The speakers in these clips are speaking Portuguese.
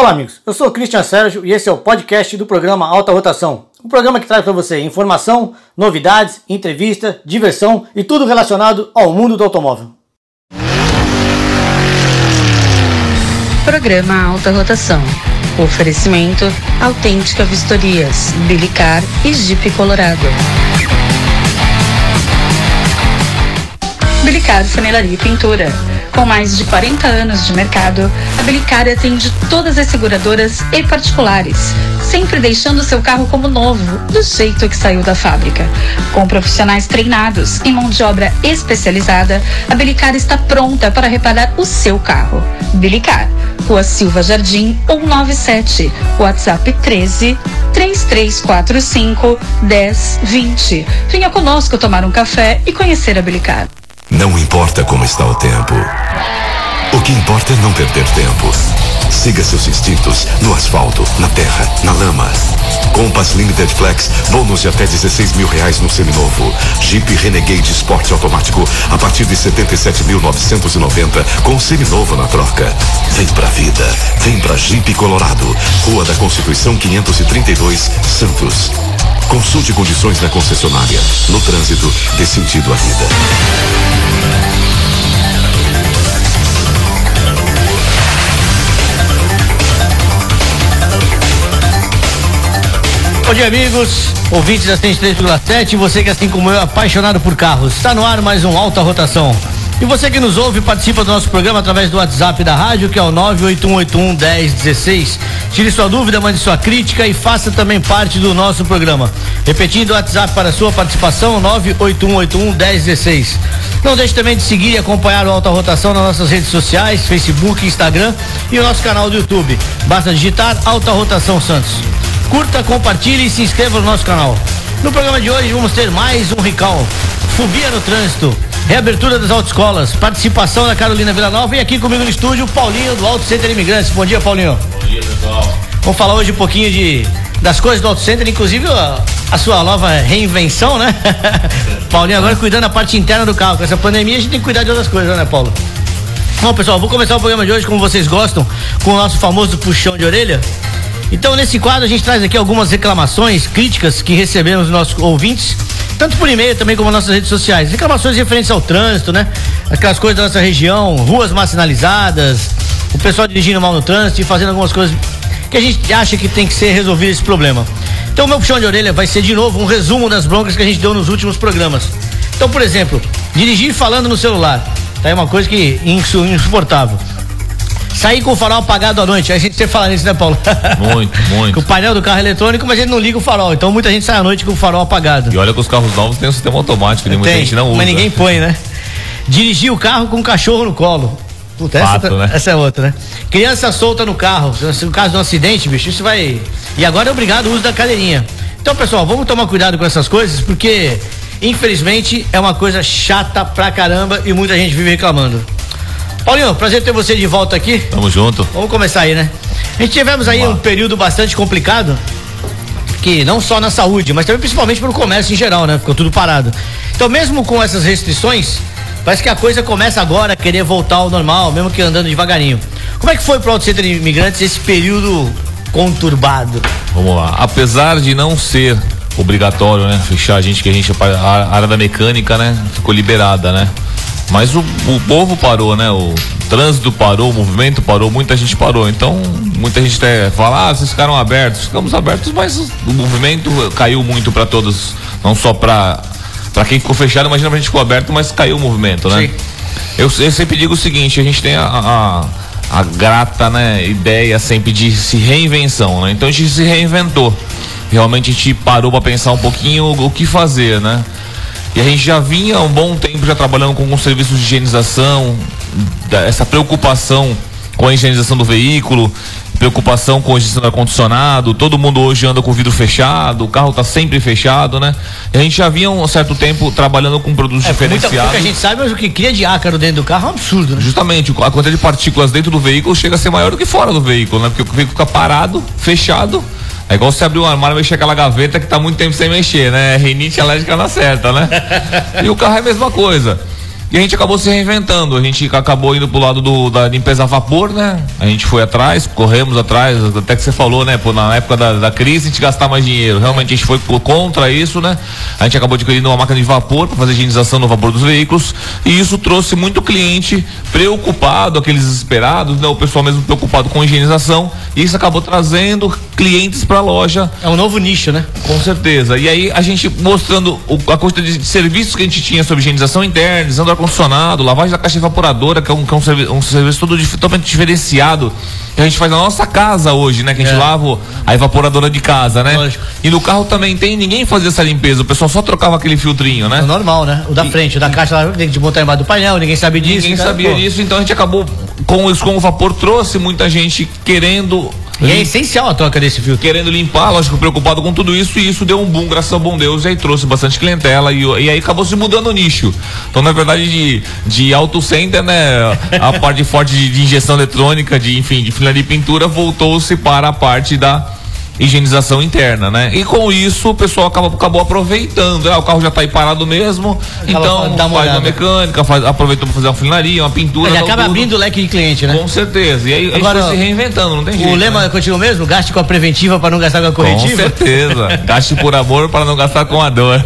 Olá, amigos. Eu sou Cristian Sérgio e esse é o podcast do programa Alta Rotação. Um programa que traz para você informação, novidades, entrevista, diversão e tudo relacionado ao mundo do automóvel. Programa Alta Rotação. Oferecimento Autêntica Vistorias, Bilicar e Jeep Colorado. Bilicar Funilaria e Pintura. Com mais de 40 anos de mercado, a Bilicar atende todas as seguradoras e particulares, sempre deixando seu carro como novo, do jeito que saiu da fábrica. Com profissionais treinados e mão de obra especializada, a Bilicar está pronta para reparar o seu carro. Bilicar, Rua Silva Jardim 197, WhatsApp 13 3345 1020. Venha conosco tomar um café e conhecer a Bilicar. Não importa como está o tempo. O que importa é não perder tempo. Siga seus instintos no asfalto, na terra, na lama. Compass Limited Flex, bônus de até 16 mil reais no seminovo. Jeep Renegade Sport automático a partir de 77.990 com seminovo na troca. Vem pra vida, vem pra Jeep Colorado, Rua da Constituição 532, Santos. Consulte condições na concessionária. No trânsito, dê sentido à vida. Bom dia, amigos, ouvintes da 103,7 e você que, assim como eu, é apaixonado por carros. Está no ar mais um Alta Rotação. E você que nos ouve participa do nosso programa através do WhatsApp da rádio, que é o 981811016. Tire sua dúvida, mande sua crítica e faça também parte do nosso programa. Repetindo o WhatsApp para sua participação, 981811016. Não deixe também de seguir e acompanhar o Alta Rotação nas nossas redes sociais, Facebook, Instagram e o nosso canal do YouTube. Basta digitar Alta Rotação Santos. Curta, compartilhe e se inscreva no nosso canal. No programa de hoje vamos ter mais um recall. Fobia no trânsito, reabertura das autoescolas, participação da Carolina Villanova e aqui comigo no estúdio Paulinho do Auto Center Imigrantes. Bom dia, Paulinho. Bom dia, pessoal. Vamos falar hoje um pouquinho de das coisas do Auto Center, inclusive a, a sua nova reinvenção, né? Paulinho agora cuidando da parte interna do carro. Com essa pandemia a gente tem que cuidar de outras coisas, né, Paulo? Bom, pessoal, vou começar o programa de hoje, como vocês gostam, com o nosso famoso puxão de orelha. Então, nesse quadro, a gente traz aqui algumas reclamações, críticas que recebemos dos nossos ouvintes, tanto por e-mail também como nas nossas redes sociais. Reclamações referentes ao trânsito, né? Aquelas coisas da nossa região, ruas mal sinalizadas, o pessoal dirigindo mal no trânsito e fazendo algumas coisas que a gente acha que tem que ser resolvido esse problema. Então, meu puxão de orelha vai ser de novo um resumo das broncas que a gente deu nos últimos programas. Então, por exemplo, dirigir falando no celular. Tá aí uma coisa que insuportável. Sair com o farol apagado à noite. A gente sempre fala nisso, né, Paulo? Muito, muito. com o painel do carro eletrônico, mas a gente não liga o farol. Então muita gente sai à noite com o farol apagado. E olha que os carros novos têm um sistema automático, né? muita gente não usa. Mas ninguém põe, né? Dirigir o carro com o cachorro no colo. Puta, Fato, essa, né? essa é outra, né? Criança solta no carro. No caso de um acidente, bicho, isso vai. E agora é obrigado o uso da cadeirinha. Então, pessoal, vamos tomar cuidado com essas coisas, porque infelizmente é uma coisa chata pra caramba e muita gente vive reclamando. Paulinho, prazer ter você de volta aqui. Tamo junto. Vamos começar aí, né? A gente tivemos aí um período bastante complicado, que não só na saúde, mas também principalmente pro comércio em geral, né? Ficou tudo parado. Então, mesmo com essas restrições, parece que a coisa começa agora a querer voltar ao normal, mesmo que andando devagarinho. Como é que foi pro Auto Center de Imigrantes esse período conturbado? Vamos lá. Apesar de não ser obrigatório, né? Fechar a gente, que a gente, a área da mecânica, né? Ficou liberada, né? Mas o, o povo parou, né? O trânsito parou, o movimento parou, muita gente parou. Então, muita gente até fala, ah, vocês ficaram abertos. Ficamos abertos, mas o movimento caiu muito para todos, não só para para quem ficou fechado, imagina pra gente ficou aberto, mas caiu o movimento, né? Sim. Eu, eu sempre digo o seguinte, a gente tem a, a, a grata né, ideia sempre de se reinvenção, né? Então a gente se reinventou. Realmente a gente parou para pensar um pouquinho o, o que fazer, né? E a gente já vinha há um bom tempo já trabalhando com alguns serviços de higienização, essa preocupação com a higienização do veículo, preocupação com a higienização do ar-condicionado, todo mundo hoje anda com o vidro fechado, o carro está sempre fechado, né? E a gente já vinha um certo tempo trabalhando com produtos É, muita, diferenciados. pouca gente sabe, mas o que cria de ácaro dentro do carro é um absurdo, né? Justamente, a quantidade de partículas dentro do veículo chega a ser maior do que fora do veículo, né? Porque o veículo fica parado, fechado. É igual você abrir um armário e mexer aquela gaveta que tá muito tempo sem mexer, né? Rinite alérgica na certa, né? e o carro é a mesma coisa. E a gente acabou se reinventando, a gente acabou indo pro lado do, da limpeza a vapor, né? A gente foi atrás, corremos atrás, até que você falou, né? Pô, na época da, da crise a gente gastar mais dinheiro. Realmente a gente foi contra isso, né? A gente acabou adquirindo uma máquina de vapor para fazer higienização no vapor dos veículos e isso trouxe muito cliente preocupado, aqueles desesperados, né? O pessoal mesmo preocupado com higienização e isso acabou trazendo clientes para a loja. É um novo nicho, né? Com certeza. E aí a gente mostrando o, a quantidade de serviços que a gente tinha sobre higienização interna, ar-condicionado, lavagem da caixa evaporadora, que é um, que é um, serviço, um serviço todo totalmente diferenciado que a gente faz na nossa casa hoje, né? Que a gente é. lava a evaporadora de casa, né? Lógico. E no carro também tem, ninguém fazia essa limpeza, o pessoal só trocava aquele filtrinho, né? É normal, né? O da e, frente, o da caixa lá tem que botar embaixo do painel, ninguém sabe disso. Ninguém sabia disso, então a gente acabou com isso, com o vapor, trouxe muita gente querendo e é essencial a troca desse filtro. Querendo limpar, lógico, preocupado com tudo isso, e isso deu um boom, graças ao bom Deus, e aí trouxe bastante clientela, e, e aí acabou se mudando o nicho. Então, na verdade, de, de auto center, né, a parte forte de, de injeção eletrônica, de, enfim, de fila de pintura, voltou-se para a parte da higienização interna, né? E com isso o pessoal acabou, acabou aproveitando. Ah, o carro já está aí parado mesmo, acaba então dá faz uma mecânica, faz, aproveitou para fazer uma funilaria, uma pintura. Ele acaba tudo. abrindo o leque de cliente, né? Com certeza. E aí Agora, a gente foi se reinventando, não tem jeito. O lema né? é contigo mesmo? Gaste com a preventiva para não gastar com a corretiva? Com certeza. Gaste por amor para não gastar com a dor.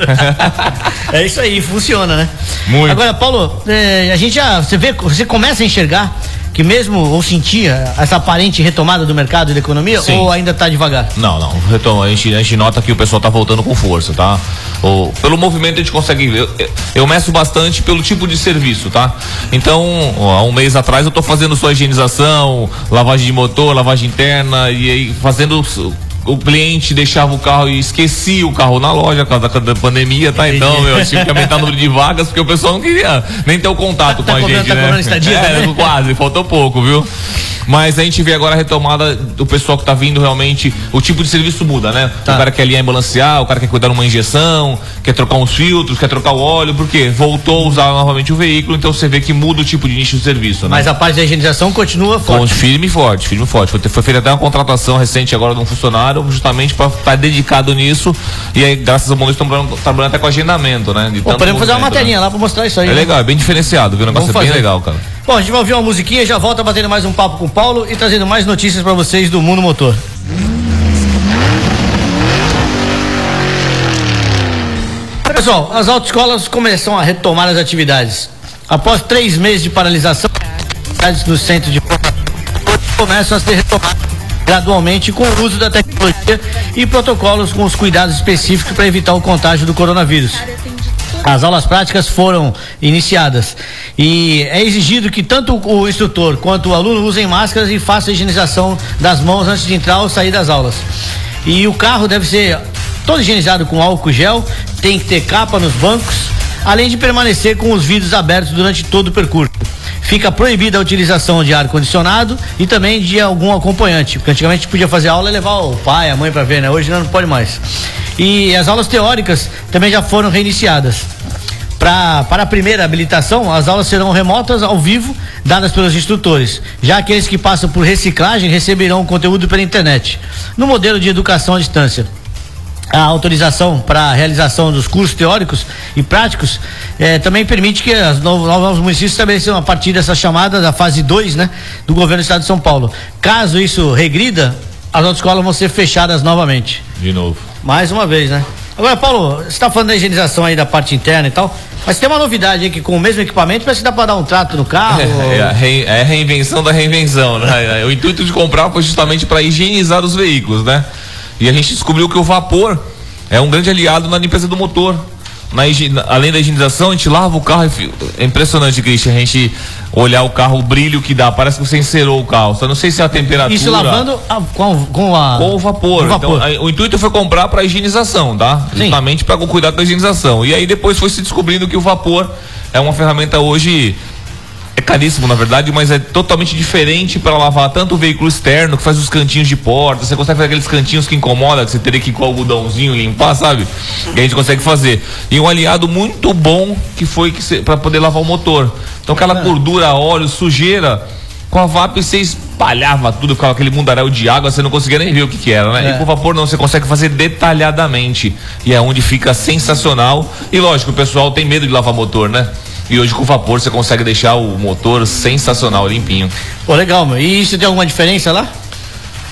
é isso aí, funciona, né? Muito. Agora, Paulo, é, a gente já, você vê, você começa a enxergar que mesmo ou sentia essa aparente retomada do mercado e da economia Sim. ou ainda está devagar? Não, não. Retoma, a, gente, a gente nota que o pessoal está voltando com força, tá? Ou, pelo movimento a gente consegue ver. Eu, eu meço bastante pelo tipo de serviço, tá? Então, ó, há um mês atrás eu estou fazendo sua higienização, lavagem de motor, lavagem interna e aí fazendo o cliente deixava o carro e esquecia o carro na loja por causa da pandemia, tá? Então, meu, eu tive que aumentar o número de vagas porque o pessoal não queria nem ter o contato tá, com tá a gente, tá né? Estadia, é, né? quase, faltou pouco, viu? Mas a gente vê agora a retomada do pessoal que tá vindo realmente, o tipo de serviço muda, né? Tá. O cara quer alinhar ambulanciar, o cara quer cuidar de uma injeção, quer trocar uns filtros, quer trocar o óleo, porque voltou a usar novamente o veículo, então você vê que muda o tipo de nicho de serviço, né? Mas a parte da higienização continua forte. Com, firme e forte, firme e forte. Foi feita até uma contratação recente agora de um funcionário, justamente para estar tá dedicado nisso. E aí, graças ao mundo, estão trabalhando, trabalhando até com agendamento, né? Pô, podemos fazer uma matéria né? lá para mostrar isso aí. É né? legal, é bem diferenciado, viu? O negócio Vamos é bem legal, cara. Bom, a gente vai ouvir uma musiquinha, já volta batendo mais um papo com o Paulo e trazendo mais notícias para vocês do mundo motor. Pessoal, as autoescolas começam a retomar as atividades. Após três meses de paralisação, as no centro de começam a ser retomadas gradualmente com o uso da tecnologia e protocolos com os cuidados específicos para evitar o contágio do coronavírus. As aulas práticas foram iniciadas e é exigido que tanto o instrutor quanto o aluno usem máscaras e façam a higienização das mãos antes de entrar ou sair das aulas. E o carro deve ser todo higienizado com álcool gel, tem que ter capa nos bancos, além de permanecer com os vidros abertos durante todo o percurso. Fica proibida a utilização de ar condicionado e também de algum acompanhante, porque antigamente podia fazer aula e levar o pai, a mãe para ver, né? Hoje não pode mais. E as aulas teóricas também já foram reiniciadas. Pra, para a primeira habilitação, as aulas serão remotas ao vivo, dadas pelos instrutores. Já aqueles que passam por reciclagem receberão o conteúdo pela internet. No modelo de educação à distância a autorização para a realização dos cursos teóricos e práticos eh, também permite que os novos, novos municípios estabeleçam a partir dessa chamada da fase 2 né, do governo do estado de São Paulo. Caso isso regrida, as autoescolas vão ser fechadas novamente. De novo. Mais uma vez, né? Agora, Paulo, você está falando da higienização aí da parte interna e tal, mas tem uma novidade aí que com o mesmo equipamento parece que dá para dar um trato no carro. É, é, a, re, é a reinvenção da reinvenção, né? o intuito de comprar foi justamente para higienizar os veículos, né? E a gente descobriu que o vapor é um grande aliado na limpeza do motor na, além da higienização, a gente lava o carro. É impressionante, Christian, a gente olhar o carro, o brilho que dá. Parece que você encerou o carro. Só não sei se é a temperatura. Isso lavando a, com, com, a. Com o vapor. O, vapor. Então, a, o intuito foi comprar para higienização, tá? Sim. Justamente para cuidar da higienização. E aí depois foi se descobrindo que o vapor é uma ferramenta hoje caríssimo, na verdade, mas é totalmente diferente para lavar tanto o veículo externo, que faz os cantinhos de porta, você consegue fazer aqueles cantinhos que incomoda, que você teria que ir com o algodãozinho limpar, sabe? E a gente consegue fazer. E um aliado muito bom que foi que para poder lavar o motor. Então aquela gordura, óleo, sujeira, com a VAP você espalhava tudo, com aquele mundaréu de água, você não conseguia nem ver o que, que era, né? É. E com vapor não, você consegue fazer detalhadamente. E é onde fica sensacional. E lógico, o pessoal tem medo de lavar motor, né? E hoje com vapor você consegue deixar o motor sensacional, limpinho. Pô, legal, meu. E isso tem alguma diferença lá?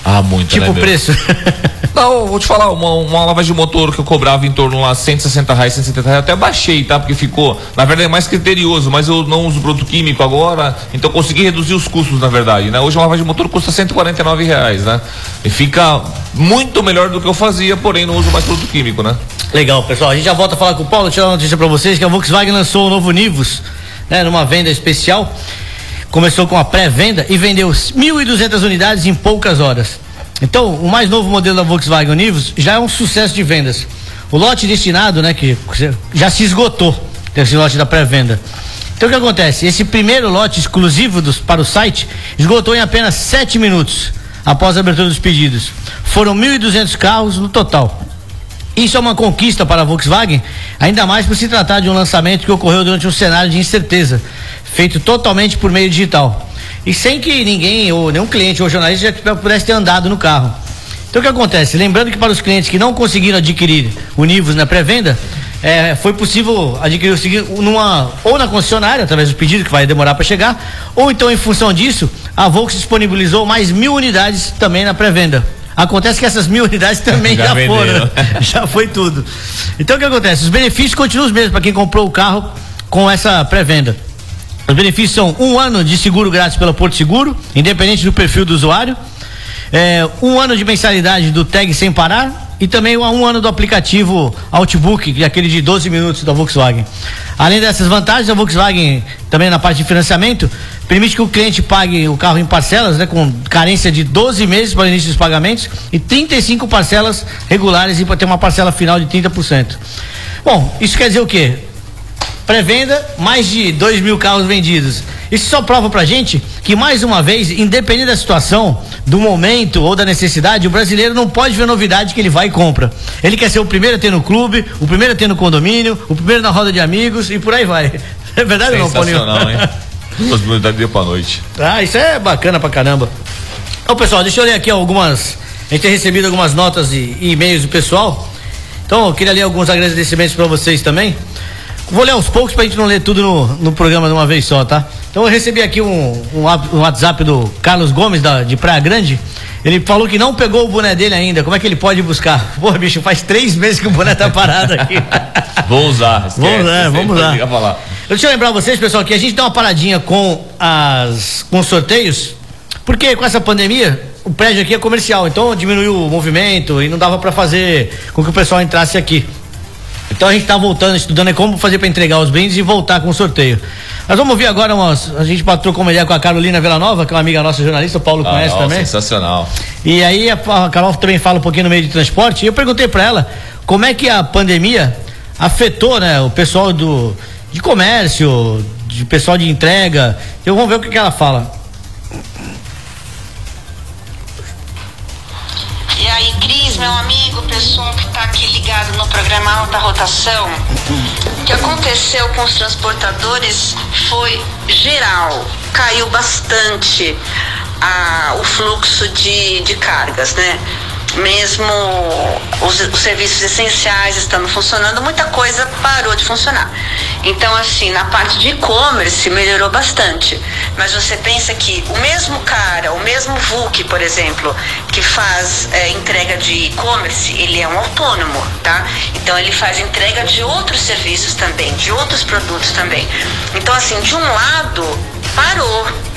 Ah, muito, tipo né, meu? preço. Não, vou te falar, uma, uma lavagem de motor que eu cobrava em torno lá 160 reais, 170 reais, até baixei, tá? Porque ficou, na verdade, é mais criterioso, mas eu não uso produto químico agora, então consegui reduzir os custos, na verdade, né? Hoje uma lavagem de motor custa 149 reais, né? E fica muito melhor do que eu fazia, porém não uso mais produto químico, né? Legal, pessoal. A gente já volta a falar com o Paulo. Deixa eu dar uma notícia pra vocês que a Volkswagen lançou o novo Nivus, né? Numa venda especial. Começou com a pré-venda e vendeu 1.200 unidades em poucas horas. Então, o mais novo modelo da Volkswagen Nivus já é um sucesso de vendas. O lote destinado, né, que já se esgotou, esse lote da pré-venda. Então o que acontece? Esse primeiro lote exclusivo dos, para o site esgotou em apenas 7 minutos após a abertura dos pedidos. Foram 1.200 carros no total. Isso é uma conquista para a Volkswagen, ainda mais por se tratar de um lançamento que ocorreu durante um cenário de incerteza, feito totalmente por meio digital. E sem que ninguém, ou nenhum cliente ou jornalista já pudesse ter andado no carro. Então o que acontece? Lembrando que para os clientes que não conseguiram adquirir o Nivus na pré-venda, é, foi possível adquirir o numa ou na concessionária através do pedido que vai demorar para chegar, ou então em função disso a Volkswagen disponibilizou mais mil unidades também na pré-venda. Acontece que essas mil unidades também já, já foram, já foi tudo. Então o que acontece? Os benefícios continuam os mesmos para quem comprou o carro com essa pré-venda. Os benefícios são um ano de seguro grátis pela Porto Seguro, independente do perfil do usuário, é, um ano de mensalidade do Tag Sem Parar e também um ano do aplicativo Outbook, que é aquele de 12 minutos da Volkswagen. Além dessas vantagens, a Volkswagen, também na parte de financiamento, permite que o cliente pague o carro em parcelas, né, com carência de 12 meses para o início dos pagamentos e 35 parcelas regulares e para ter uma parcela final de 30%. Bom, isso quer dizer o quê? pré-venda, mais de 2 mil carros vendidos. Isso só prova pra gente que, mais uma vez, independente da situação, do momento ou da necessidade, o brasileiro não pode ver novidade que ele vai e compra. Ele quer ser o primeiro a ter no clube, o primeiro a ter no condomínio, o primeiro na roda de amigos e por aí vai. É verdade ou não, Paulinho? hein? Possibilidade de dia pra noite. Ah, isso é bacana pra caramba. Então, pessoal, deixa eu ler aqui algumas. A gente tem recebido algumas notas e, e e-mails do pessoal. Então, eu queria ler alguns agradecimentos para vocês também. Vou ler aos poucos pra gente não ler tudo no, no programa de uma vez só, tá? Então eu recebi aqui um, um, um WhatsApp do Carlos Gomes da, de Praia Grande. Ele falou que não pegou o boné dele ainda. Como é que ele pode buscar? Pô, bicho, faz três meses que o boné tá parado aqui. Vou usar. Esquece, vamos lá, vamos lá. Deixa eu lembrar vocês, pessoal, que a gente dá uma paradinha com as com os sorteios, porque com essa pandemia o prédio aqui é comercial, então diminuiu o movimento e não dava para fazer com que o pessoal entrasse aqui. Então a gente está voltando, estudando como fazer para entregar os brindes e voltar com o sorteio. Nós vamos ouvir agora umas. A gente trocou uma ideia com a Carolina Nova, que é uma amiga nossa jornalista, o Paulo ah, conhece também. Sensacional. E aí a, a Carol também fala um pouquinho no meio de transporte. E eu perguntei para ela como é que a pandemia afetou, né, o pessoal do de comércio, de pessoal de entrega. Então vamos ver o que, que ela fala. E aí, Cris, meu amigo, pessoal que está aqui ligado no programa Alta Rotação, o que aconteceu com os transportadores foi geral, caiu bastante a, o fluxo de, de cargas, né? Mesmo os, os, serviços essenciais estando funcionando, muita coisa parou de funcionar. Então, assim, na parte de e-commerce melhorou bastante. Mas você pensa que o mesmo cara, o mesmo VUC, por exemplo, que faz é, entrega de e-commerce, ele é um autônomo, tá? Então ele faz entrega de outros serviços também, de outros produtos também. Então, assim, de um lado, parou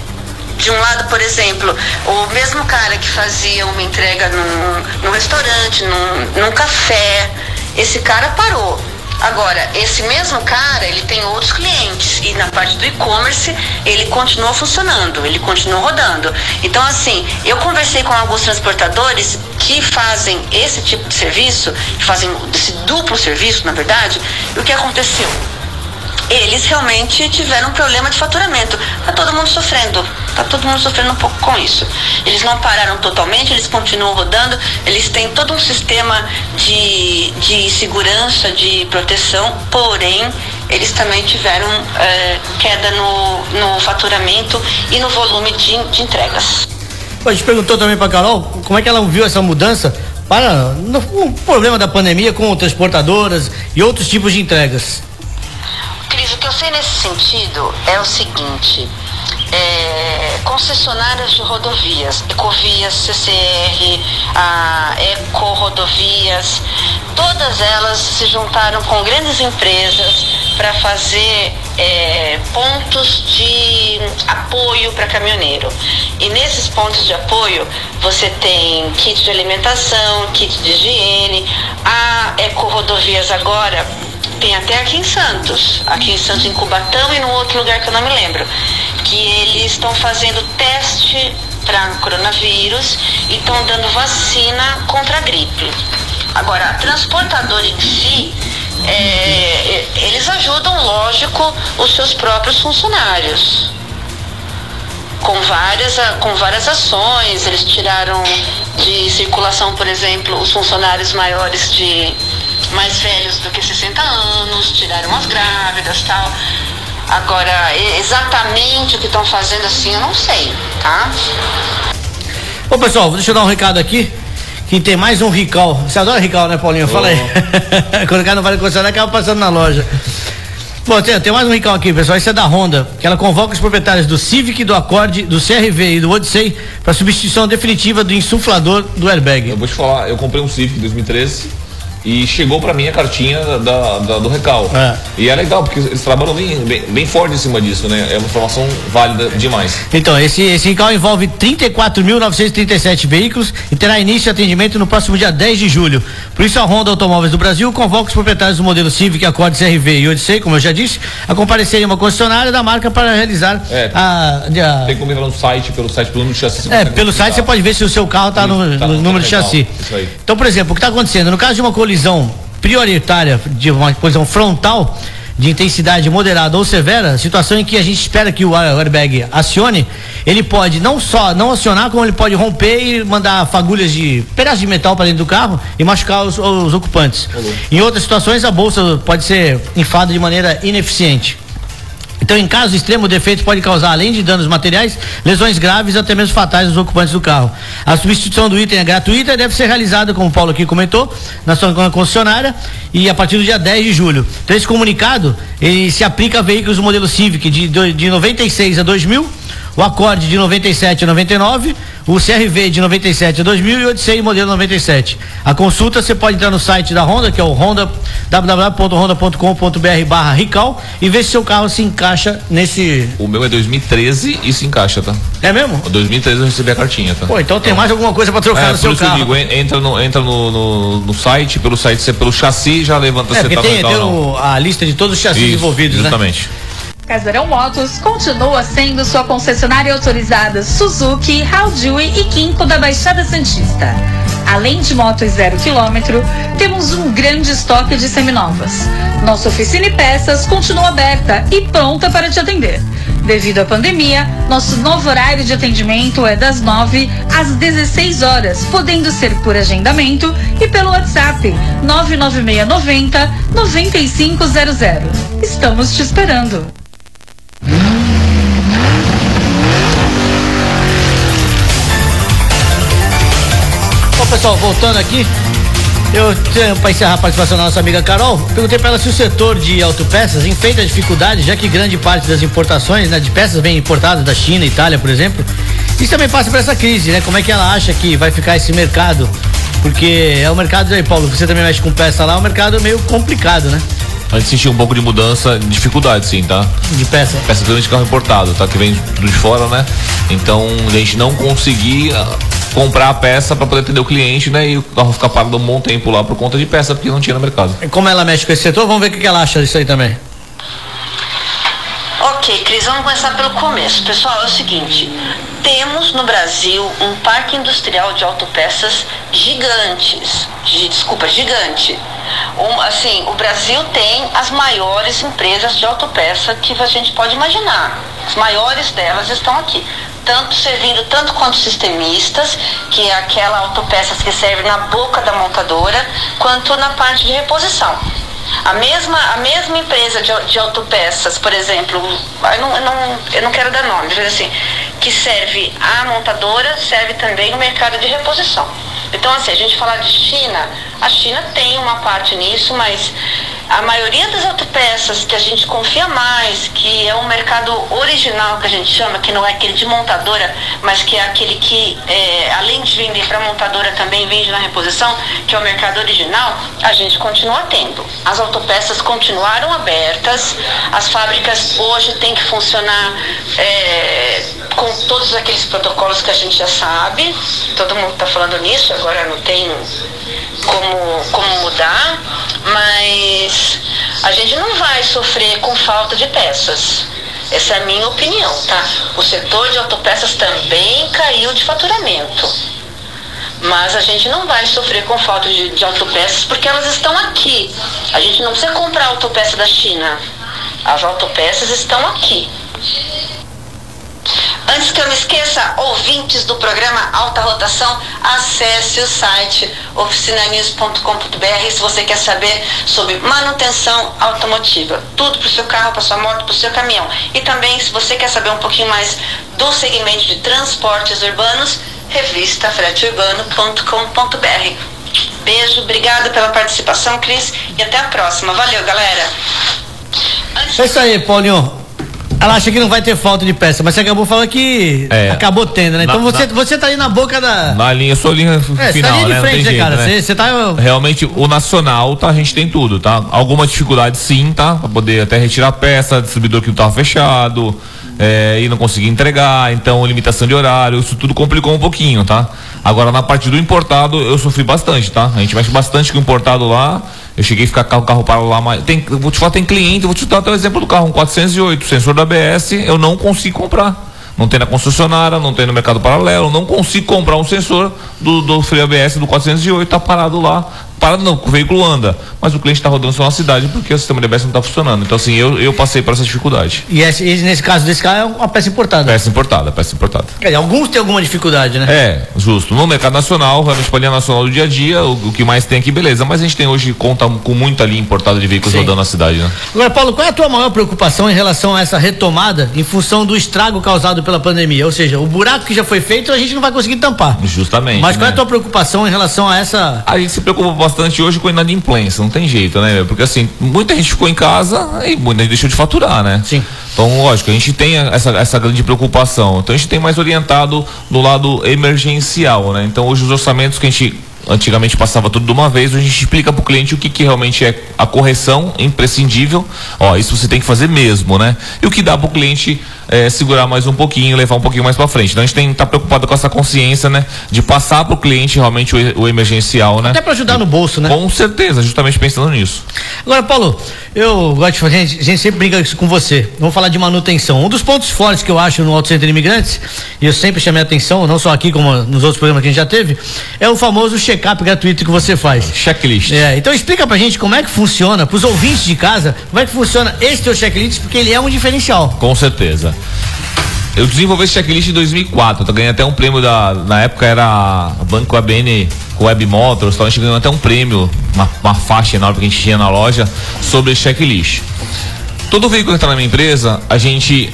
de um lado, por exemplo, o mesmo cara que fazia uma entrega num, num restaurante, num, num café, esse cara parou. Agora, esse mesmo cara, ele tem outros clientes e na parte do e-commerce ele continua funcionando, ele continua rodando. Então, assim, eu conversei com alguns transportadores que fazem esse tipo de serviço, que fazem esse duplo serviço, na verdade, e o que aconteceu? eles realmente tiveram um problema de faturamento. Está todo mundo sofrendo. Está todo mundo sofrendo um pouco com isso. Eles não pararam totalmente, eles continuam rodando, eles têm todo um sistema de, de segurança, de proteção, porém eles também tiveram é, queda no, no faturamento e no volume de, de entregas. A gente perguntou também para Carol como é que ela viu essa mudança para o problema da pandemia com transportadoras e outros tipos de entregas. Cris, o que que eu sei nesse sentido é o seguinte. É, concessionárias de rodovias, Ecovias, CCR, a Eco Rodovias, todas elas se juntaram com grandes empresas para fazer é, pontos de apoio para caminhoneiro. E nesses pontos de apoio você tem kit de alimentação, kit de higiene, a Eco Rodovias agora tem até aqui em Santos, aqui em Santos, em Cubatão e num outro lugar que eu não me lembro, que eles estão fazendo teste para coronavírus e estão dando vacina contra a gripe. Agora, a transportadora em si, é, eles ajudam, lógico, os seus próprios funcionários. Com várias, com várias ações, eles tiraram de circulação, por exemplo, os funcionários maiores de mais velhos do que 60 anos, tiraram as grávidas tal. Agora, exatamente o que estão fazendo assim, eu não sei, tá? Ô pessoal, deixa eu dar um recado aqui. Que tem mais um Rical. Você adora Rical, né, Paulinho? Fala aí. Quando o cara não vai concessionária, acaba passando na loja. Bom, tem, tem, mais um Rical aqui, pessoal. Isso é da Honda, que ela convoca os proprietários do Civic, do Accord, do CRV e do Odyssey para substituição definitiva do insuflador do airbag. Eu vou te falar, eu comprei um Civic em 2013 e chegou para mim a cartinha da, da do Recal. É. E é legal, porque eles trabalham bem, bem, bem, forte em cima disso, né? É uma informação válida demais. Então, esse, esse Recal envolve 34.937 veículos e terá início atendimento no próximo dia 10 de julho. Por isso, a Honda Automóveis do Brasil convoca os proprietários do modelo Civic, Accord, CRV e Odyssey, como eu já disse, a comparecerem em uma concessionária da marca para realizar é, a, a, Tem como ir no site, pelo site, pelo número de chassi. É, pelo site você pode ver se o seu carro está no, tá no, no número de chassi. Então, por exemplo, o que está acontecendo? No caso de uma colisão colisão prioritária, de uma colisão frontal, de intensidade moderada ou severa, situação em que a gente espera que o airbag acione, ele pode não só não acionar, como ele pode romper e mandar fagulhas de pedaços de metal para dentro do carro e machucar os, os ocupantes. Uhum. Em outras situações, a bolsa pode ser inflada de maneira ineficiente. Então, em caso extremo, o defeito pode causar, além de danos materiais, lesões graves até mesmo fatais aos ocupantes do carro. A substituição do item é gratuita e deve ser realizada, como o Paulo aqui comentou, na sua concessionária e a partir do dia 10 de julho. Então, esse comunicado, ele se aplica a veículos do modelo Civic de, de 96 a 2000 o Acorde de 97 a 99, o CRV de 97 a 2000 e o Odyssey modelo 97. A consulta você pode entrar no site da Honda, que é o Honda www.honda.com.br barra Rical e ver se seu carro se encaixa nesse. O meu é 2013 e se encaixa, tá? É mesmo? O 2013 eu recebi a cartinha, tá? Pô, então tem mais alguma coisa para trocar é, no seu carro. Eu digo, entra no, entra no, no, no, site, pelo site, você pelo chassi já levanta é, se tá tem, tem o, a lista de todos os chassis Isso, envolvidos, justamente. né? Casarão Motos continua sendo sua concessionária autorizada Suzuki, Haldui e Quinco da Baixada Santista. Além de motos zero quilômetro, temos um grande estoque de seminovas. Nossa oficina e peças continua aberta e pronta para te atender. Devido à pandemia, nosso novo horário de atendimento é das 9 às 16 horas, podendo ser por agendamento e pelo WhatsApp 99690 9500. Estamos te esperando. Bom, pessoal, voltando aqui, eu tenho para encerrar a participação da nossa amiga Carol, perguntei para ela se o setor de autopeças enfrenta dificuldade, já que grande parte das importações né, de peças vem importadas da China, Itália, por exemplo. Isso também passa por essa crise, né? Como é que ela acha que vai ficar esse mercado? Porque é o mercado aí, Paulo, você também mexe com peça lá, é um mercado meio complicado, né? A gente sentiu um pouco de mudança, de dificuldade, sim, tá? De peça? Peça de carro importado, tá? Que vem de fora, né? Então, a gente não conseguia comprar a peça para poder atender o cliente, né? E o carro ficar parado um bom tempo lá por conta de peça, porque não tinha no mercado. E como ela mexe com esse setor, vamos ver o que ela acha disso aí também. Ok, Cris, vamos começar pelo começo. Pessoal, é o seguinte: temos no Brasil um parque industrial de autopeças gigantes. De, desculpa, gigante. Um, assim, o Brasil tem as maiores empresas de autopeça que a gente pode imaginar. As maiores delas estão aqui. Tanto servindo tanto quanto sistemistas, que é aquela autopeças que serve na boca da montadora, quanto na parte de reposição. A mesma, a mesma empresa de, de autopeças, por exemplo, eu não, eu não, eu não quero dar nome, mas assim, que serve a montadora, serve também o mercado de reposição. Então, assim, a gente falar de China, a China tem uma parte nisso, mas a maioria das autopeças que a gente confia mais, que é um mercado original que a gente chama, que não é aquele de montadora, mas que é aquele que, é, além de vender para montadora, também vende na reposição, que é o mercado original, a gente continua tendo. As autopeças continuaram abertas, as fábricas hoje têm que funcionar é, com todos aqueles protocolos que a gente já sabe, todo mundo está falando nisso, agora não tem como, como mudar, mas a gente não vai sofrer com falta de peças. Essa é a minha opinião, tá? O setor de autopeças também caiu de faturamento. Mas a gente não vai sofrer com falta de, de autopeças porque elas estão aqui. A gente não precisa comprar autopeça da China. As autopeças estão aqui. Antes que eu me esqueça, ouvintes do programa Alta Rotação, acesse o site oficinanews.com.br se você quer saber sobre manutenção automotiva. Tudo para o seu carro, para sua moto, para o seu caminhão. E também, se você quer saber um pouquinho mais do segmento de transportes urbanos, revista freteurbano.com.br. Beijo, obrigada pela participação, Cris, e até a próxima. Valeu, galera. É isso aí, Paulinho. Ela acha que não vai ter falta de peça, mas você acabou falando que é. acabou tendo, né? Então na, você, na, você tá aí na boca da. Na linha, sua linha é, final, tá linha né? Frente, né, jeito, cara? Né? Você, tá. Realmente, o nacional, tá? A gente tem tudo, tá? Alguma dificuldade sim, tá? Pra poder até retirar a peça, distribuidor que não tava fechado, é, e não conseguir entregar, então limitação de horário, isso tudo complicou um pouquinho, tá? Agora, na parte do importado, eu sofri bastante, tá? A gente mexe bastante com o importado lá. Eu cheguei a ficar com o carro parado lá, mas tem, vou te falar, tem cliente, vou te dar até o exemplo do carro, um 408, sensor da ABS, eu não consigo comprar. Não tem na concessionária, não tem no mercado paralelo, não consigo comprar um sensor do, do freio ABS do 408, tá parado lá, parado não, o veículo anda, mas o cliente está rodando só na cidade porque o sistema de ABS não está funcionando. Então, assim, eu, eu passei por essa dificuldade. E esse, nesse caso desse carro é uma peça importada? Peça importada, peça importada. Quer dizer, alguns têm alguma dificuldade, né? É, justo. No mercado nacional, realmente para a linha nacional do dia a dia, o, o, que mais tem aqui, beleza. Mas a gente tem hoje, conta com muita linha importada de veículos Sim. rodando na cidade, né? Agora, Paulo, qual é a tua maior preocupação em relação a essa retomada em função do estrago causado pela pandemia? Ou seja, o buraco que já foi feito, a gente não vai conseguir tampar. Justamente. Mas qual né? é a né? tua preocupação em relação a essa. A gente se preocupa bastante hoje com a inadimplência, não tem jeito, né? Porque assim, muita gente ficou em casa e muita gente deixou de faturar, né? Sim. Então, lógico, a gente tem essa, essa grande preocupação. Então a gente tem mais orientado no lado emergencial, né? Então hoje os orçamentos que a gente antigamente passava tudo de uma vez, a gente explica para o cliente o que, que realmente é a correção imprescindível. Ó, isso você tem que fazer mesmo, né? E o que dá para o cliente é, segurar mais um pouquinho, levar um pouquinho mais para frente. Então a gente tem que estar tá preocupado com essa consciência, né? De passar para o cliente realmente o, o, emergencial, né? Até para ajudar no bolso, né? Com certeza, justamente pensando nisso. Agora, Paulo, eu gosto de fazer, a gente, a gente sempre brinca isso com você. Vamos falar de manutenção. Um dos pontos fortes que eu acho no Auto Center Imigrantes, e eu sempre chamei a atenção, não só aqui como nos outros programas que a gente já teve, é o famoso check-up gratuito que você faz. Checklist. É, então explica pra gente como é que funciona, pros ouvintes de casa, como é que funciona esse teu checklist, porque ele é um diferencial. Com certeza. Eu desenvolvi esse checklist em 2004. Eu ganhei até um prêmio da. Na época era Banco ABN Web Motors. Então a gente ganhou até um prêmio, uma, uma faixa enorme que a gente tinha na loja sobre esse checklist. Todo veículo que entra na minha empresa, a gente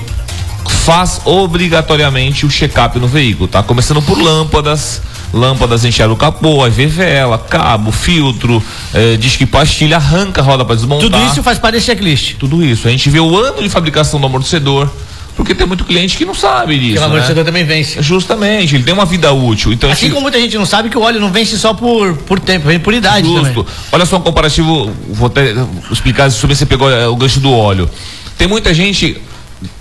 faz obrigatoriamente o check-up no veículo, tá? Começando por lâmpadas, lâmpadas encher o capô, aí vê vela, cabo, filtro, eh, disque pastilha, arranca a roda para desmontar. Tudo isso faz parte desse checklist. Tudo isso. A gente vê o ano de fabricação do amortecedor, porque tem muito cliente que não sabe disso. Porque o amortecedor né? também vence. Justamente, ele tem uma vida útil. Então, assim gente... como muita gente não sabe que o óleo não vence só por, por tempo, vem por idade Justo. também. Olha só um comparativo, vou até explicar sobre você pegou eh, o gancho do óleo. Tem muita gente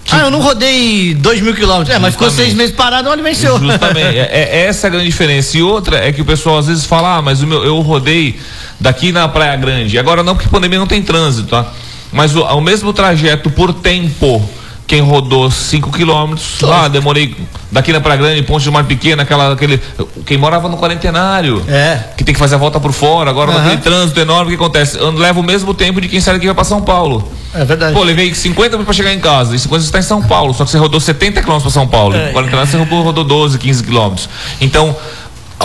que... Ah, eu não rodei dois mil quilômetros. É, mas ficou seis meses parado, o óleo venceu. Justamente. é, é, essa a grande diferença. E outra é que o pessoal às vezes fala, ah, mas o meu, eu rodei daqui na Praia Grande. Agora não, porque pandemia não tem trânsito, tá? Mas o, o mesmo trajeto por tempo quem rodou 5 quilômetros, lá, demorei daqui na Praia Grande, Ponte de Mar Pequena, aquela, aquele, quem morava no quarentenário, é. que tem que fazer a volta por fora, agora uhum. naquele trânsito enorme, o que acontece? Eu levo o mesmo tempo de quem sai daqui vai para São Paulo. É verdade. Pô, levei 50 para chegar em casa, e 50 você está em São Paulo, só que você rodou 70 quilômetros para São Paulo, é. 40 você rodou, rodou 12, 15 quilômetros. Então,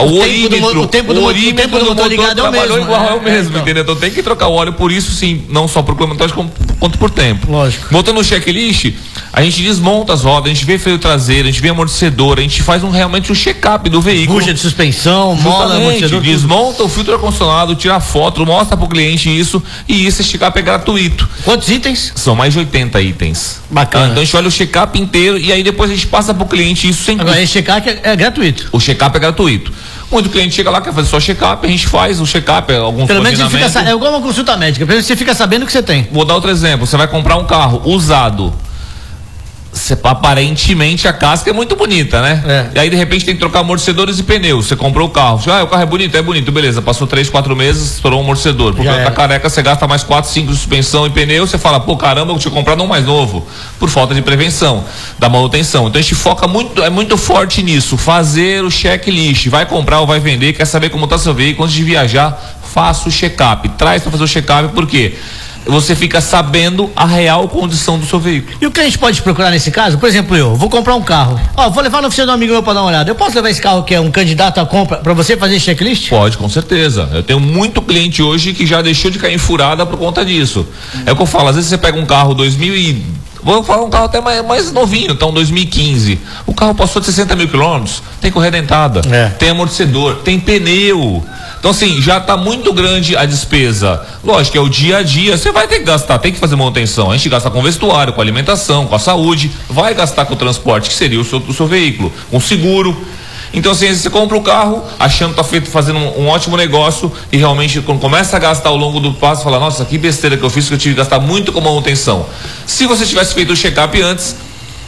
o, o orímetro, o tempo do, o orímetro o tempo do, do motor ligado trabalhou é o mesmo, igual é, é o mesmo, então. entendeu? Então tem que trocar o óleo por isso sim, não só por quilometragem quanto por tempo. Lógico. Voltando no checklist, A gente desmonta as rodas, a gente vê freio traseiro, a gente vê amortecedor, a gente faz um, realmente um check-up do veículo. Bucha de suspensão, mola, amortecedor. Desmonta o filtro ar-condicionado, tira foto, mostra pro cliente isso e esse check-up é gratuito. Quantos itens? São mais de 80 itens. Bacana. Então a gente olha o check-up inteiro e aí depois a gente passa pro cliente isso sem Agora, esse check-up é, é gratuito. O check-up é gratuito. Muito cliente chega lá, quer fazer só check-up, a gente faz o check-up, alguns Pelo menos você fica, é igual uma consulta médica, pelo menos você fica sabendo o que você tem. Vou dar outro exemplo, você vai comprar um carro usado, Cê, aparentemente a casca é muito bonita, né? É. E aí de repente tem que trocar amortecedores e pneus. Você comprou o carro. Ah, o carro é bonito, é bonito, beleza. Passou três, quatro meses, estourou um amortecedor. Por conta da careca, você gasta mais quatro, cinco de suspensão e pneu. Você fala, pô, caramba, eu tinha comprado um mais novo. Por falta de prevenção, da manutenção. Então a gente foca muito, é muito forte nisso. Fazer o checklist. Vai comprar ou vai vender, quer saber como está seu veículo antes de viajar, faça o check-up. Traz para fazer o check-up, por quê? Você fica sabendo a real condição do seu veículo. E o que a gente pode procurar nesse caso? Por exemplo, eu vou comprar um carro. Ó, vou levar na oficina do amigo meu para dar uma olhada. Eu posso levar esse carro que é um candidato à compra para você fazer checklist? Pode, com certeza. Eu tenho muito cliente hoje que já deixou de cair em furada por conta disso. É o que eu falo, às vezes você pega um carro 2000 e Vou falar um carro até mais, mais novinho, então 2015. O carro passou de 60 mil quilômetros, tem correia dentada, é. tem amortecedor, tem pneu. Então, assim, já está muito grande a despesa. Lógico, é o dia a dia, você vai ter que gastar, tem que fazer manutenção. A gente gasta com vestuário, com alimentação, com a saúde, vai gastar com o transporte, que seria o seu, o seu veículo, com seguro. Então, assim, você compra o carro achando que tá feito fazendo um, um, ótimo negócio e realmente quando começa a gastar ao longo do passo, fala, nossa, que besteira que eu fiz, que eu tive que gastar muito com manutenção. Se você tivesse feito o check-up antes,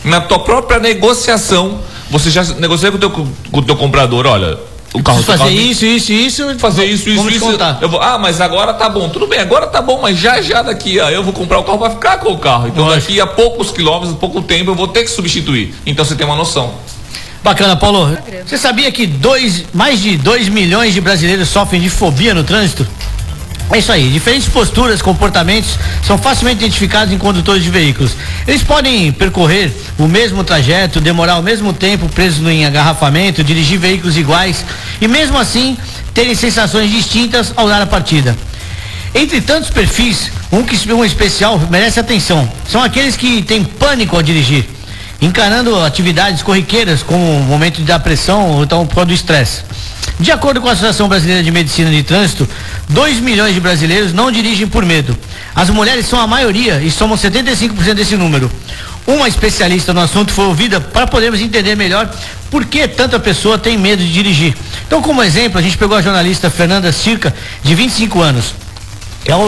na tua própria negociação, você já negocia com o teu, com o teu comprador, olha, o carro fazer carro, isso, isso, isso, fazer isso, isso, isso. Eu vou, ah, mas agora tá bom, tudo bem, agora tá bom, mas já já daqui, ah, eu vou comprar o carro para ficar com o carro. Então Lógico. daqui a poucos quilômetros, pouco tempo eu vou ter que substituir. Então você tem uma noção. Bacana, Paulo. Você sabia que dois, mais de 2 milhões de brasileiros sofrem de fobia no trânsito? É isso aí, diferentes posturas, comportamentos são facilmente identificados em condutores de veículos. Eles podem percorrer o mesmo trajeto, demorar o mesmo tempo presos no engarrafamento, dirigir veículos iguais e mesmo assim terem sensações distintas ao dar a partida. Entre tantos perfis, um que um especial merece atenção. São aqueles que têm pânico ao dirigir, encarando atividades corriqueiras como o momento de pressão ou então por do estresse. De acordo com a Associação Brasileira de Medicina de Trânsito, 2 milhões de brasileiros não dirigem por medo. As mulheres são a maioria e somam 75% desse número. Uma especialista no assunto foi ouvida para podermos entender melhor por que tanta pessoa tem medo de dirigir. Então, como exemplo, a gente pegou a jornalista Fernanda Circa, de 25 anos.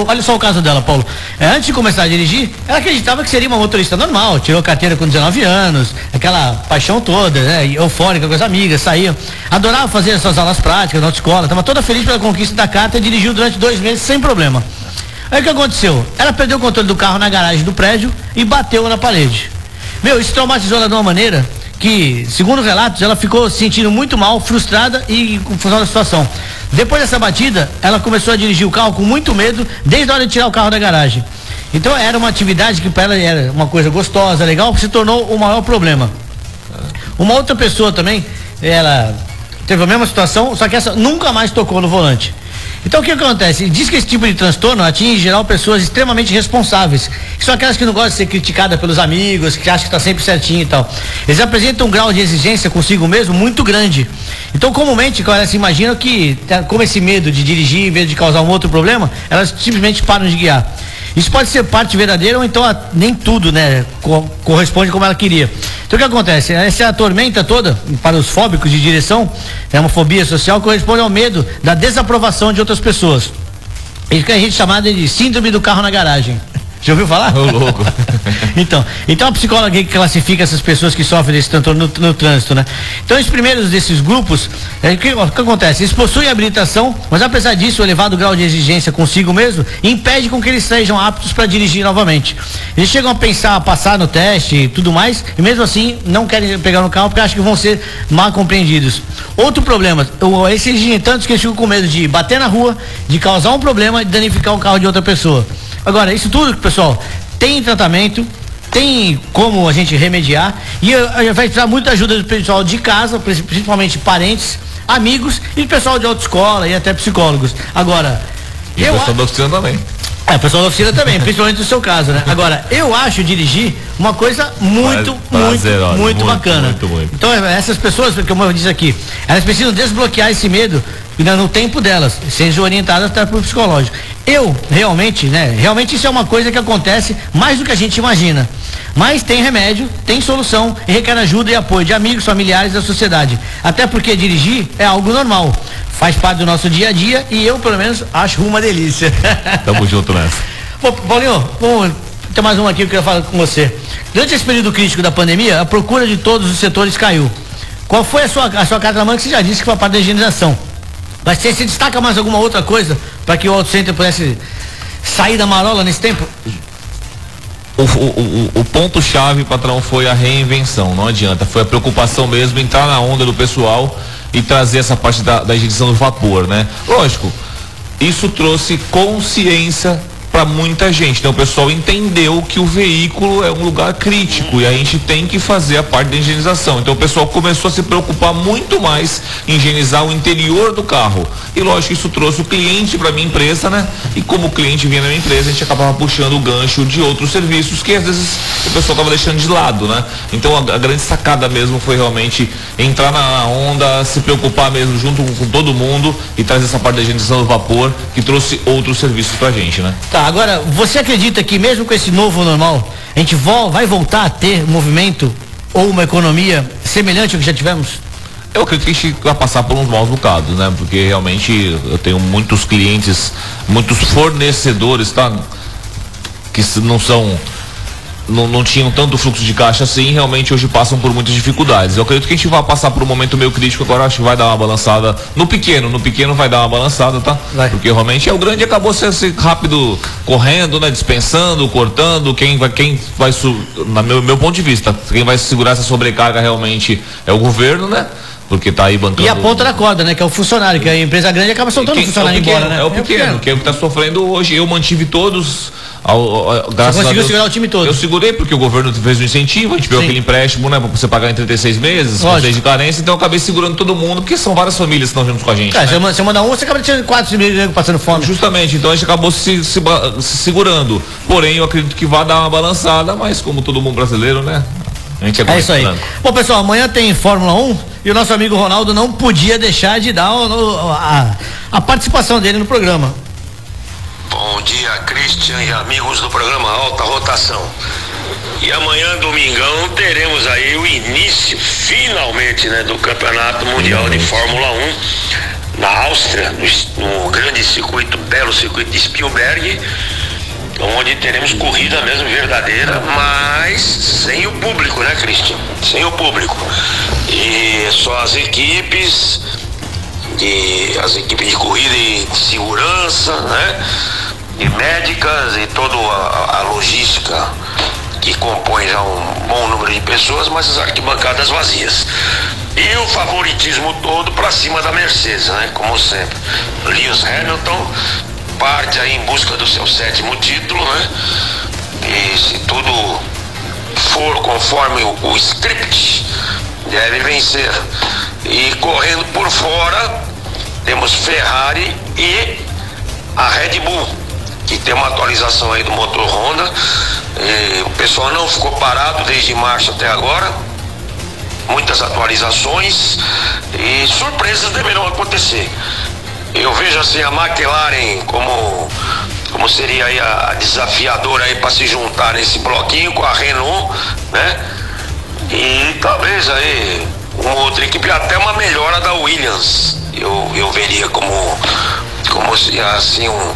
Olha só o caso dela, Paulo. É, antes de começar a dirigir, ela acreditava que seria uma motorista normal, tirou carteira com 19 anos, aquela paixão toda, né? Eufórica com as amigas, saía. Adorava fazer suas aulas práticas na autoescola, estava toda feliz pela conquista da carta e dirigiu durante dois meses sem problema. Aí o que aconteceu? Ela perdeu o controle do carro na garagem do prédio e bateu na parede. Meu, isso traumatizou ela de uma maneira que, segundo relatos, ela ficou se sentindo muito mal, frustrada e com função da situação. Depois dessa batida, ela começou a dirigir o carro com muito medo, desde a hora de tirar o carro da garagem. Então era uma atividade que para ela era uma coisa gostosa, legal, que se tornou o maior problema. Uma outra pessoa também, ela teve a mesma situação, só que essa nunca mais tocou no volante. Então o que acontece? Ele diz que esse tipo de transtorno atinge em geral pessoas extremamente responsáveis, que são aquelas que não gostam de ser criticadas pelos amigos, que acham que está sempre certinho e tal. Eles apresentam um grau de exigência consigo mesmo muito grande. Então, comumente, elas imaginam que, como esse medo de dirigir, em vez de causar um outro problema, elas simplesmente param de guiar. Isso pode ser parte verdadeira ou então a, nem tudo, né, co corresponde como ela queria. Então o que acontece? Essa tormenta toda, para os fóbicos de direção, é uma fobia social corresponde ao medo da desaprovação de outras pessoas. Isso que a gente chama de síndrome do carro na garagem. Já ouviu falar? Ô, louco. então, então a psicóloga que classifica essas pessoas que sofrem desse transtorno no, no, trânsito, né? Então, os primeiros desses grupos, é, o que, o que acontece? Eles possuem habilitação, mas apesar disso, o elevado grau de exigência consigo mesmo impede com que eles sejam aptos para dirigir novamente. Eles chegam a pensar, a passar no teste e tudo mais, e mesmo assim não querem pegar no carro porque acham que vão ser mal compreendidos. Outro problema, esses exigem tantos que eles ficam com medo de bater na rua, de causar um problema e danificar o carro de outra pessoa. Agora, isso tudo, pessoal, tem tratamento, tem como a gente remediar e vai precisar muita ajuda do pessoal de casa, principalmente parentes, amigos e pessoal de autoescola e até psicólogos. Agora, e eu pessoal da oficina também. É, pessoal da oficina também, principalmente no seu caso, né? Agora, eu acho dirigir Uma coisa muito, muito, muito, muito, bacana. Muito, muito. Então, essas pessoas, como eu disse aqui, elas precisam desbloquear esse medo no tempo delas, sejam orientadas até por psicológico. Eu, realmente, né? Realmente isso é uma coisa que acontece mais do que a gente imagina. Mas tem remédio, tem solução e requer ajuda e apoio de amigos, familiares da sociedade. Até porque dirigir é algo normal. Faz parte do nosso dia a dia e eu, pelo menos, acho uma delícia. Tamo junto nessa. Bom, Paulinho, vamos ter mais uma aqui que eu quero falar com você. Durante esse período crítico da pandemia, a procura de todos os setores caiu. Qual foi a sua, a sua carta na mão que você já disse que foi a parte da higienização? Mas você se destaca mais alguma outra coisa para que o Auto Center pudesse sair da marola nesse tempo? O, o, o, o ponto-chave, patrão, foi a reinvenção, não adianta. Foi a preocupação mesmo, entrar na onda do pessoal e trazer essa parte da, da higienização do vapor, né? Lógico, isso trouxe consciência para muita gente. Então o pessoal entendeu que o veículo é um lugar crítico e a gente tem que fazer a parte da higienização. Então o pessoal começou a se preocupar muito mais em higienizar o interior do carro. E lógico, isso trouxe o cliente para minha empresa, né? E como o cliente vinha na minha empresa, a gente acabava puxando o gancho de outros serviços que às vezes o pessoal estava deixando de lado, né? Então a, a, grande sacada mesmo foi realmente entrar na onda, se preocupar mesmo junto com, com todo mundo e trazer essa parte da higienização do vapor que trouxe outros serviços pra gente, né? Tá, agora, você acredita que mesmo com esse novo normal, a gente vai voltar a ter movimento ou uma economia semelhante ao que já tivemos? Eu acredito que a gente vai passar por uns maus bocados, né? Porque realmente eu tenho muitos clientes, muitos fornecedores, tá? Que não são não, não, tinham tanto fluxo de caixa assim, realmente hoje passam por muitas dificuldades. Eu acredito que a gente vai passar por um momento meio crítico agora, acho que vai dar uma balançada no pequeno, no pequeno vai dar uma balançada, tá? Vai. Porque realmente é o grande acabou sendo assim, rápido correndo, né, dispensando, cortando, quem vai quem vai na meu meu ponto de vista, quem vai segurar essa sobrecarga realmente é o governo, né? Porque está aí bancando. E a ponta da corda, né? Que é o funcionário, que a empresa grande acaba soltando quem, o funcionário é o pequeno, embora, né? É o pequeno, é o pequeno. que é o que está sofrendo hoje. Eu mantive todos ao, ao, graças você conseguiu Deus, segurar o time todo? Eu segurei porque o governo fez um incentivo, a gente pegou aquele empréstimo, né? Pra você pagar em 36 meses, com de carência, então eu acabei segurando todo mundo, porque são várias famílias que estão juntos com a gente. Cara, né? você manda um, você acaba tirando quatro meses passando fome. Justamente, então a gente acabou se, se, se, segurando. Porém, eu acredito que vai dar uma balançada, mas como todo mundo brasileiro, né? É, é isso aí. Bom, pessoal, amanhã tem Fórmula 1 e o nosso amigo Ronaldo não podia deixar de dar o, a, a participação dele no programa. Bom dia, Christian e amigos do programa Alta Rotação. E amanhã, domingão, teremos aí o início, finalmente, né, do Campeonato Mundial de Fórmula 1 na Áustria, no, no grande circuito, belo circuito de Spielberg, onde teremos corrida mesmo verdadeira, mas sem o público, né, Christian? Sem o público. E só as equipes, de, as equipes de corrida e de segurança, né? E médicas e toda a, a logística que compõe já um bom número de pessoas, mas as arquibancadas vazias. E o favoritismo todo para cima da Mercedes, né? Como sempre. Lewis Hamilton parte aí em busca do seu sétimo título, né? E se tudo for conforme o, o script, deve vencer. E correndo por fora, temos Ferrari e a Red Bull, que tem uma atualização aí do motor Honda. E o pessoal não ficou parado desde março até agora. Muitas atualizações e surpresas deverão acontecer. Eu vejo assim a McLaren como como seria aí a, desafiadora aí para se juntar nesse bloquinho com a Renault, né? E talvez aí uma outra equipe, até uma melhora da Williams. Eu, eu veria como, como assim um,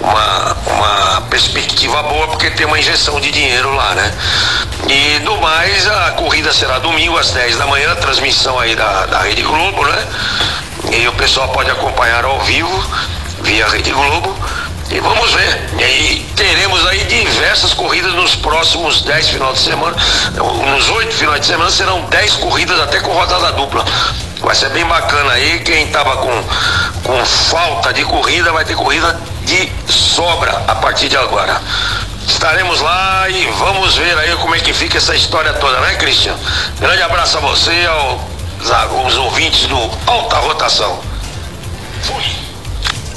uma, uma perspectiva boa, porque tem uma injeção de dinheiro lá, né? E do mais, a corrida será domingo às 10 da manhã, transmissão aí da, da Rede Globo, né? E o pessoal pode acompanhar ao vivo via Rede Globo. E vamos ver. E aí teremos aí diversas corridas nos próximos 10 finais de semana. Nos oito finais de semana serão 10 corridas até com rodada dupla. Vai ser bem bacana aí. Quem tava com, com falta de corrida vai ter corrida de sobra a partir de agora. Estaremos lá e vamos ver aí como é que fica essa história toda, né, Cristian? Grande abraço a você, aos, aos ouvintes do Alta Rotação. Fui.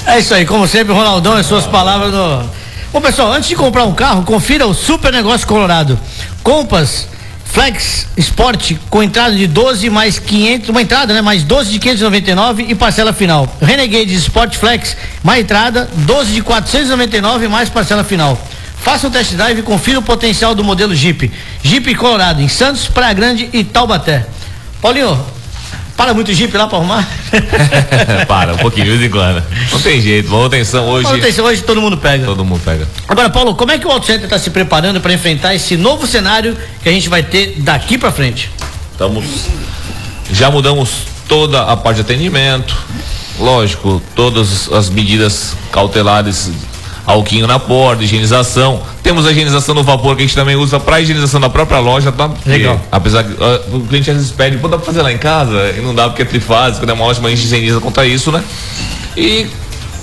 É isso aí, como sempre, Ronaldão e suas palavras no. Bom, pessoal, antes de comprar um carro, confira o Super Negócio Colorado. Compass Flex Sport com entrada de 12 mais 500, uma entrada, né? Mais 12 de 599 e parcela final. Renegade Sport Flex, mais entrada, 12 de 499 mais parcela final. Faça um test drive e confira o potencial do modelo Jeep. Jeep Colorado, em Santos, Praia Grande e Taubaté. Paulinho, para muito Jeep lá para arrumar? para, um pouquinho, de vez em quando. Não tem jeito, manutenção hoje. Manutenção hoje todo mundo pega. Todo mundo pega. Agora, Paulo, como é que o Auto Center está se preparando para enfrentar esse novo cenário que a gente vai ter daqui para frente? Estamos. Já mudamos toda a parte de atendimento. Lógico, todas as medidas cautelares alquinho na porta, higienização. Temos a higienização no vapor que a gente também usa para higienização da própria loja, tá? Legal. apesar que uh, o cliente às vezes pede, pô, dá pra fazer lá em casa? E não dá porque é trifásico, né? Uma ótima higieniza contra isso, né? E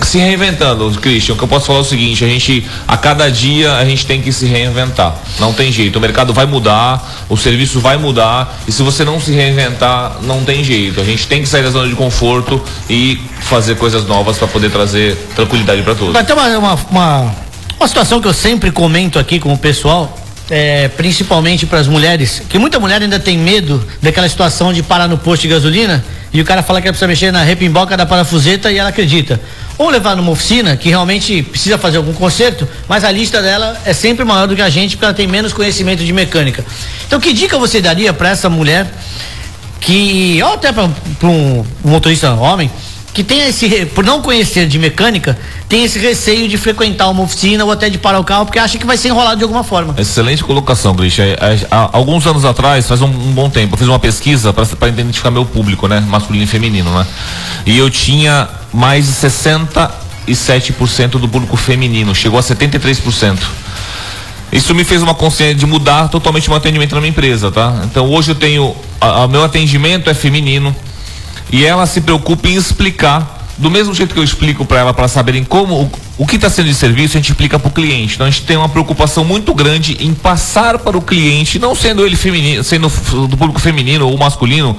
se reinventando, Christian, o que eu posso falar é o seguinte, a gente, a cada dia a gente tem que se reinventar. Não tem jeito, o mercado vai mudar, o serviço vai mudar, e se você não se reinventar, não tem jeito. A gente tem que sair da zona de conforto e fazer coisas novas para poder trazer tranquilidade para todos. Vai ter uma, uma, uma, uma situação que eu sempre comento aqui com o pessoal, é, principalmente para as mulheres, que muita mulher ainda tem medo daquela situação de parar no posto de gasolina e o cara fala que ela precisa mexer na repimboca da parafuseta e ela acredita. Ou levar numa oficina que realmente precisa fazer algum conserto, mas a lista dela é sempre maior do que a gente porque ela tem menos conhecimento de mecânica. Então, que dica você daria para essa mulher que, ou até para um motorista homem, que tem esse, por não conhecer de mecânica, tem esse receio de frequentar uma oficina ou até de parar o carro porque acha que vai ser enrolado de alguma forma. Excelente colocação, Grisha. É, é, alguns anos atrás, faz um, um bom tempo, eu fiz uma pesquisa para identificar meu público, né? Masculino e feminino, né? E eu tinha mais de 67% do público feminino, chegou a 73%. Isso me fez uma consciência de mudar totalmente o meu atendimento na minha empresa, tá? Então hoje eu tenho. O meu atendimento é feminino, e ela se preocupa em explicar do mesmo jeito que eu explico para ela para saberem como o, o que está sendo de serviço a gente explica para o cliente. Então a gente tem uma preocupação muito grande em passar para o cliente não sendo ele feminino sendo do público feminino ou masculino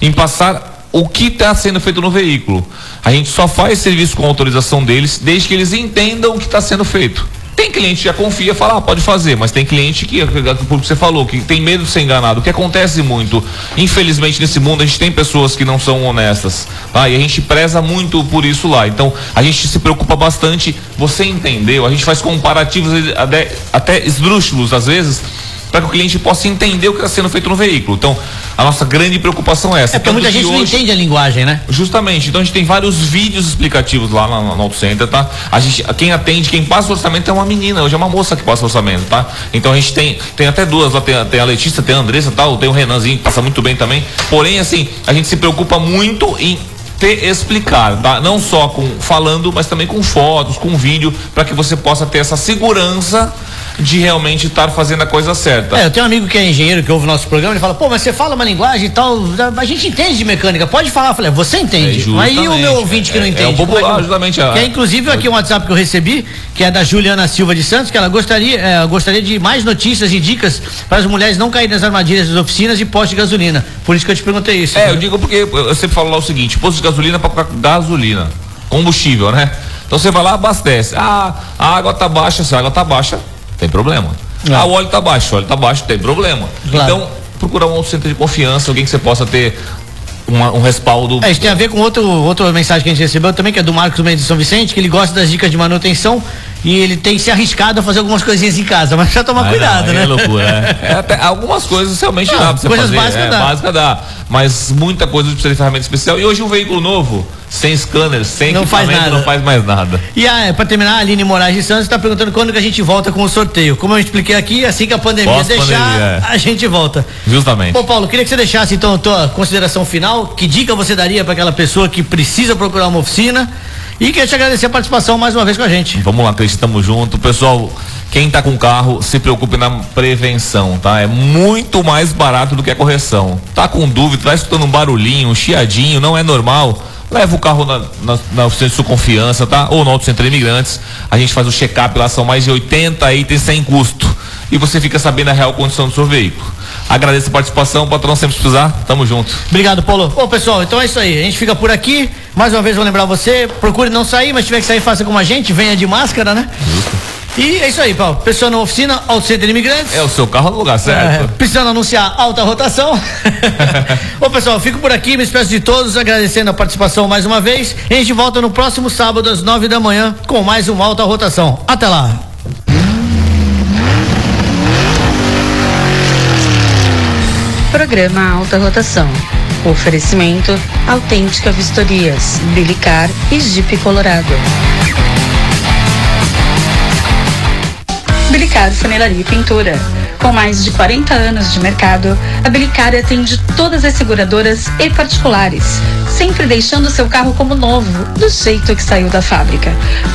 em passar o que está sendo feito no veículo. A gente só faz serviço com autorização deles desde que eles entendam o que está sendo feito tem cliente que já confia, fala, ah, pode fazer, mas tem cliente que, por que você falou, que tem medo de ser enganado, o que acontece muito. Infelizmente, nesse mundo, a gente tem pessoas que não são honestas, tá? E a gente preza muito por isso lá. Então, a gente se preocupa bastante, você entendeu? A gente faz comparativos até, até esdrúxulos, às vezes, para que o cliente possa entender o que está sendo feito no veículo. Então, a nossa grande preocupação é essa. É porque muita gente hoje, não entende a linguagem, né? Justamente. Então a gente tem vários vídeos explicativos lá no, no Auto Center, tá? A gente, quem atende, quem passa o orçamento é uma menina, hoje é uma moça que passa o orçamento, tá? Então a gente tem, tem até duas, lá tem, tem a Letícia, tem a Andressa tal, tem o Renanzinho que passa muito bem também. Porém, assim, a gente se preocupa muito em ter explicar, tá? Não só com falando, mas também com fotos, com vídeo, para que você possa ter essa segurança de realmente estar fazendo a coisa certa. É, eu tenho um amigo que é engenheiro que ouve o nosso programa, ele fala, pô, mas você fala uma linguagem e tal, a gente entende de mecânica, pode falar. Eu falei, é, você entende. É, Aí o meu ouvinte que não entende. É, é o popular, justamente. Que é inclusive aqui um WhatsApp que eu recebi, que é da Juliana Silva de Santos, que ela gostaria, é, gostaria de mais notícias e dicas para as mulheres não caírem nas armadilhas das oficinas e postos de gasolina. Por isso que eu te perguntei isso. É, né? eu digo porque eu sempre falo lá o seguinte, posto de gasolina para gasolina, combustível, né? Então você vai lá, abastece. Ah, a água tá baixa, se a água tá baixa, tem problema. É. Ah, o óleo está baixo, o óleo está baixo, tem problema. Claro. Então, procurar um centro de confiança, alguém que você possa ter uma, um respaldo. É, isso tem a ver com outro, outra mensagem que a gente recebeu também, que é do Marcos Mendes de São Vicente, que ele gosta das dicas de manutenção e ele tem se arriscado a fazer algumas coisinhas em casa, mas já tomar cuidado, não, né? É loucura, é. é algumas coisas realmente não, dá pra você coisas fazer. Básicas é, dá. Básica dá. Mas muita coisa precisa de ferramenta especial. E hoje um veículo novo, sem scanner, sem não faz nada. não faz mais nada. E ah, para terminar, a Aline Moraes de Santos está perguntando quando que a gente volta com o sorteio. Como eu expliquei aqui, assim que a pandemia Posso deixar, pandemia, é. a gente volta. Justamente. Bom, Paulo, queria que você deixasse então a tua consideração final. Que dica você daria para aquela pessoa que precisa procurar uma oficina? E queria te agradecer a participação mais uma vez com a gente. Vamos lá, Cris, estamos juntos. Pessoal, quem está com carro, se preocupe na prevenção, tá? É muito mais barato do que a correção. Tá com dúvida, tá escutando um barulhinho, um chiadinho, não é normal? Leva o carro na, na, na oficina de sua confiança, tá? Ou no Auto Centro Imigrantes. A gente faz o check-up lá, são mais de 80 itens sem custo. E você fica sabendo a real condição do seu veículo. Agradeço a participação, patrão sempre precisar, tamo junto. Obrigado, Paulo. Ô pessoal, então é isso aí. A gente fica por aqui. Mais uma vez vou lembrar você, procure não sair, mas se tiver que sair, faça como a gente, venha de máscara, né? Justo. E é isso aí, Paulo. Pessoa na oficina, ao centro de imigrantes. É o seu carro no lugar certo. É, precisando anunciar alta rotação. Bom, pessoal, fico por aqui, me despeço de todos, agradecendo a participação mais uma vez. E a gente volta no próximo sábado, às nove da manhã, com mais uma alta rotação. Até lá. Programa Alta Rotação. Oferecimento Autêntica Vistorias, Bilicar e Jeep Colorado. Bilicar Funilaria e Pintura. Com mais de 40 anos de mercado, a Bilicar atende todas as seguradoras e particulares, sempre deixando seu carro como novo, do jeito que saiu da fábrica.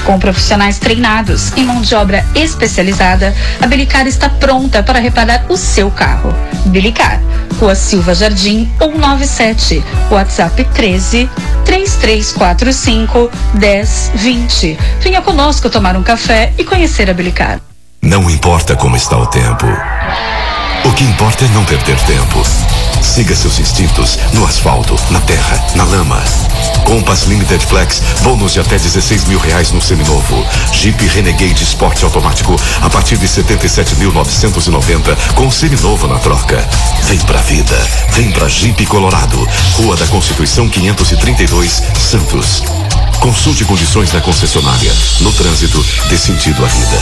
Com profissionais treinados e mão de obra especializada, a Bilicar está pronta para reparar o seu carro. Bilicar, Rua Silva Jardim 197, WhatsApp 13 3345 1020. Venha conosco tomar um café e conhecer a Bilicar. Não importa como está o tempo. O que importa é não perder tempo. Siga seus instintos no asfalto, na terra, na lama. Compass Limited Flex, bônus de até 16 mil reais no seminovo. Jeep Renegade Sport automático a partir de 77.990 com seminovo na troca. Vem pra vida, vem pra Jeep Colorado, Rua da Constituição 532, Santos. Consulte condições da concessionária. No trânsito, dê sentido à vida.